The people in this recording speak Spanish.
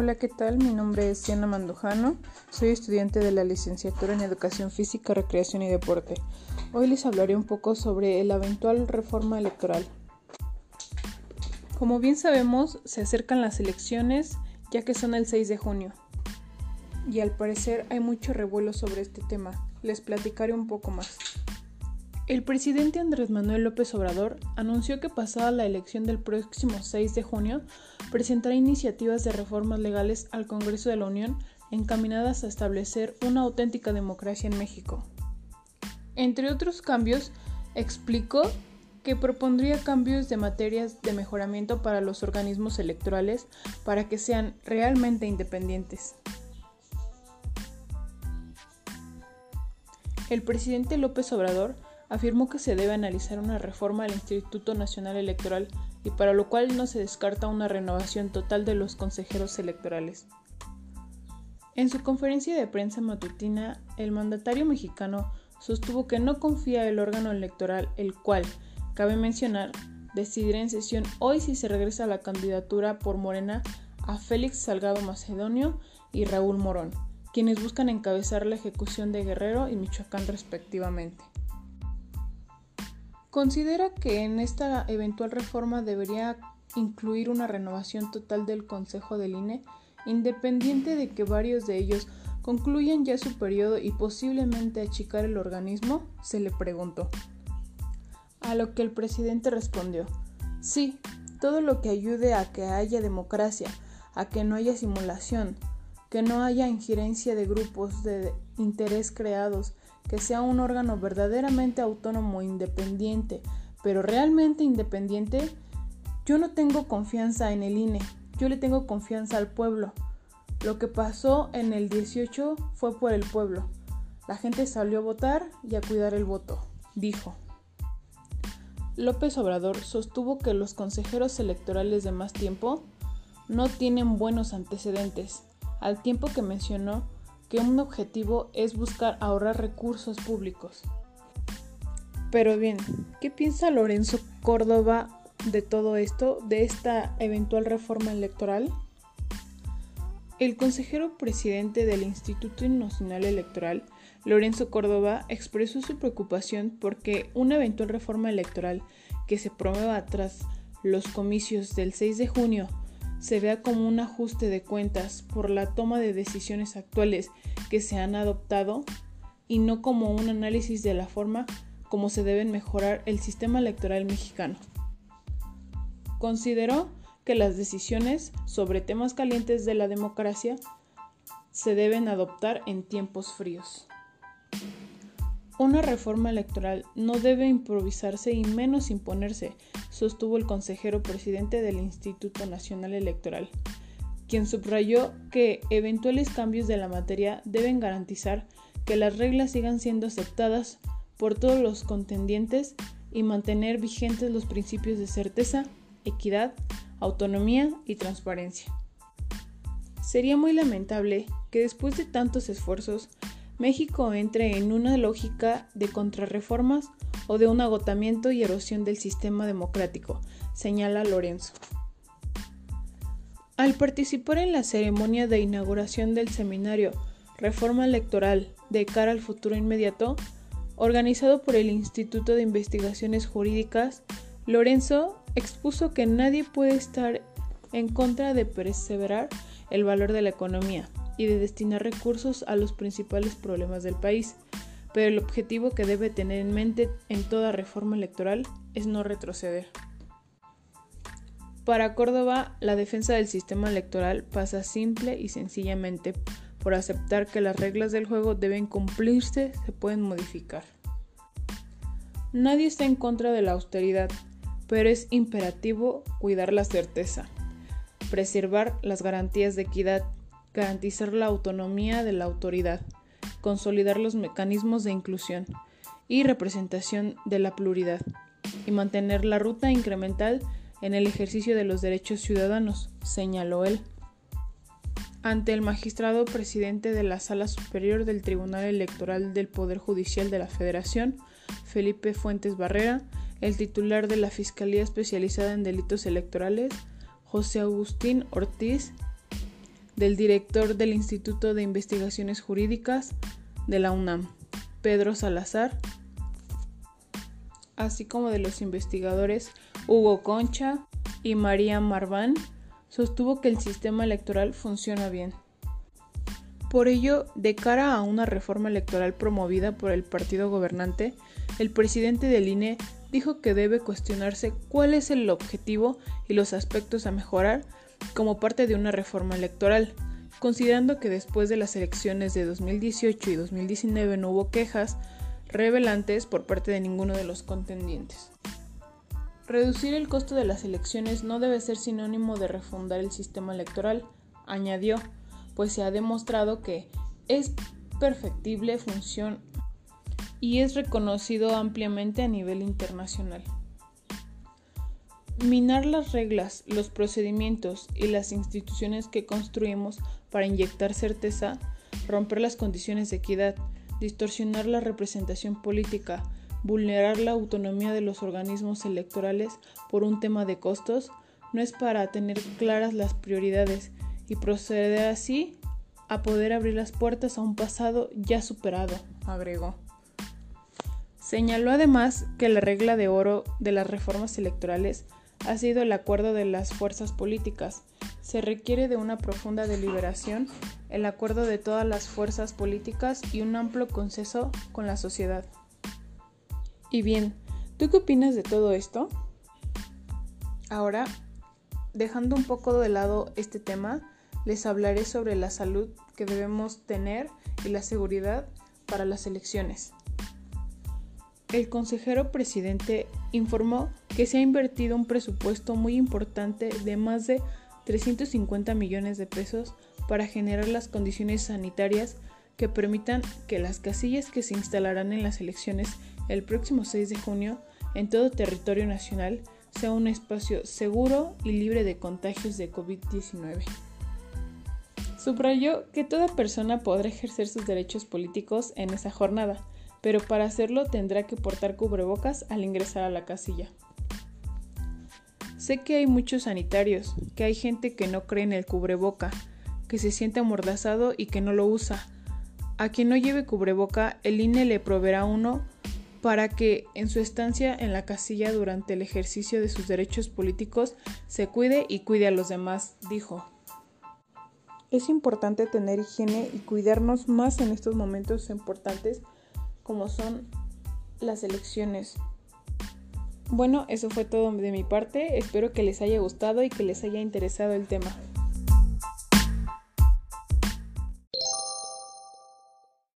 Hola, ¿qué tal? Mi nombre es Siana Mandujano. Soy estudiante de la licenciatura en Educación Física, Recreación y Deporte. Hoy les hablaré un poco sobre la eventual reforma electoral. Como bien sabemos, se acercan las elecciones ya que son el 6 de junio. Y al parecer hay mucho revuelo sobre este tema. Les platicaré un poco más. El presidente Andrés Manuel López Obrador anunció que pasada la elección del próximo 6 de junio, presentará iniciativas de reformas legales al Congreso de la Unión encaminadas a establecer una auténtica democracia en México. Entre otros cambios, explicó que propondría cambios de materias de mejoramiento para los organismos electorales para que sean realmente independientes. El presidente López Obrador afirmó que se debe analizar una reforma al Instituto Nacional Electoral y para lo cual no se descarta una renovación total de los consejeros electorales. En su conferencia de prensa matutina, el mandatario mexicano sostuvo que no confía el órgano electoral, el cual, cabe mencionar, decidirá en sesión hoy si se regresa a la candidatura por Morena a Félix Salgado Macedonio y Raúl Morón, quienes buscan encabezar la ejecución de Guerrero y Michoacán respectivamente. Considera que en esta eventual reforma debería incluir una renovación total del Consejo del INE, independiente de que varios de ellos concluyan ya su periodo y posiblemente achicar el organismo, se le preguntó. A lo que el presidente respondió, sí, todo lo que ayude a que haya democracia, a que no haya simulación, que no haya injerencia de grupos de interés creados, que sea un órgano verdaderamente autónomo, independiente, pero realmente independiente, yo no tengo confianza en el INE, yo le tengo confianza al pueblo. Lo que pasó en el 18 fue por el pueblo. La gente salió a votar y a cuidar el voto, dijo. López Obrador sostuvo que los consejeros electorales de más tiempo no tienen buenos antecedentes, al tiempo que mencionó que un objetivo es buscar ahorrar recursos públicos. Pero bien, ¿qué piensa Lorenzo Córdoba de todo esto, de esta eventual reforma electoral? El consejero presidente del Instituto Nacional Electoral, Lorenzo Córdoba, expresó su preocupación porque una eventual reforma electoral que se promueva tras los comicios del 6 de junio se vea como un ajuste de cuentas por la toma de decisiones actuales que se han adoptado y no como un análisis de la forma como se deben mejorar el sistema electoral mexicano. Consideró que las decisiones sobre temas calientes de la democracia se deben adoptar en tiempos fríos. Una reforma electoral no debe improvisarse y menos imponerse, sostuvo el consejero presidente del Instituto Nacional Electoral, quien subrayó que eventuales cambios de la materia deben garantizar que las reglas sigan siendo aceptadas por todos los contendientes y mantener vigentes los principios de certeza, equidad, autonomía y transparencia. Sería muy lamentable que después de tantos esfuerzos México entre en una lógica de contrarreformas o de un agotamiento y erosión del sistema democrático, señala Lorenzo. Al participar en la ceremonia de inauguración del seminario Reforma Electoral de cara al futuro inmediato, organizado por el Instituto de Investigaciones Jurídicas, Lorenzo expuso que nadie puede estar en contra de perseverar el valor de la economía, y de destinar recursos a los principales problemas del país, pero el objetivo que debe tener en mente en toda reforma electoral es no retroceder. Para Córdoba, la defensa del sistema electoral pasa simple y sencillamente por aceptar que las reglas del juego deben cumplirse, se pueden modificar. Nadie está en contra de la austeridad, pero es imperativo cuidar la certeza, preservar las garantías de equidad garantizar la autonomía de la autoridad, consolidar los mecanismos de inclusión y representación de la pluralidad y mantener la ruta incremental en el ejercicio de los derechos ciudadanos, señaló él. Ante el magistrado presidente de la Sala Superior del Tribunal Electoral del Poder Judicial de la Federación, Felipe Fuentes Barrera, el titular de la Fiscalía Especializada en Delitos Electorales, José Agustín Ortiz del director del Instituto de Investigaciones Jurídicas de la UNAM, Pedro Salazar, así como de los investigadores Hugo Concha y María Marván, sostuvo que el sistema electoral funciona bien. Por ello, de cara a una reforma electoral promovida por el partido gobernante, el presidente del INE dijo que debe cuestionarse cuál es el objetivo y los aspectos a mejorar como parte de una reforma electoral, considerando que después de las elecciones de 2018 y 2019 no hubo quejas revelantes por parte de ninguno de los contendientes. Reducir el costo de las elecciones no debe ser sinónimo de refundar el sistema electoral, añadió, pues se ha demostrado que es perfectible función y es reconocido ampliamente a nivel internacional. Minar las reglas, los procedimientos y las instituciones que construimos para inyectar certeza, romper las condiciones de equidad, distorsionar la representación política, vulnerar la autonomía de los organismos electorales por un tema de costos, no es para tener claras las prioridades y proceder así a poder abrir las puertas a un pasado ya superado, agregó. Señaló además que la regla de oro de las reformas electorales ha sido el acuerdo de las fuerzas políticas. Se requiere de una profunda deliberación, el acuerdo de todas las fuerzas políticas y un amplio consenso con la sociedad. Y bien, ¿tú qué opinas de todo esto? Ahora, dejando un poco de lado este tema, les hablaré sobre la salud que debemos tener y la seguridad para las elecciones. El consejero presidente informó que se ha invertido un presupuesto muy importante de más de 350 millones de pesos para generar las condiciones sanitarias que permitan que las casillas que se instalarán en las elecciones el próximo 6 de junio en todo territorio nacional sea un espacio seguro y libre de contagios de COVID-19. Subrayó que toda persona podrá ejercer sus derechos políticos en esa jornada, pero para hacerlo tendrá que portar cubrebocas al ingresar a la casilla. Sé que hay muchos sanitarios, que hay gente que no cree en el cubreboca, que se siente amordazado y que no lo usa. A quien no lleve cubreboca, el INE le proveerá uno para que en su estancia en la casilla durante el ejercicio de sus derechos políticos se cuide y cuide a los demás, dijo. Es importante tener higiene y cuidarnos más en estos momentos importantes como son las elecciones. Bueno, eso fue todo de mi parte. Espero que les haya gustado y que les haya interesado el tema.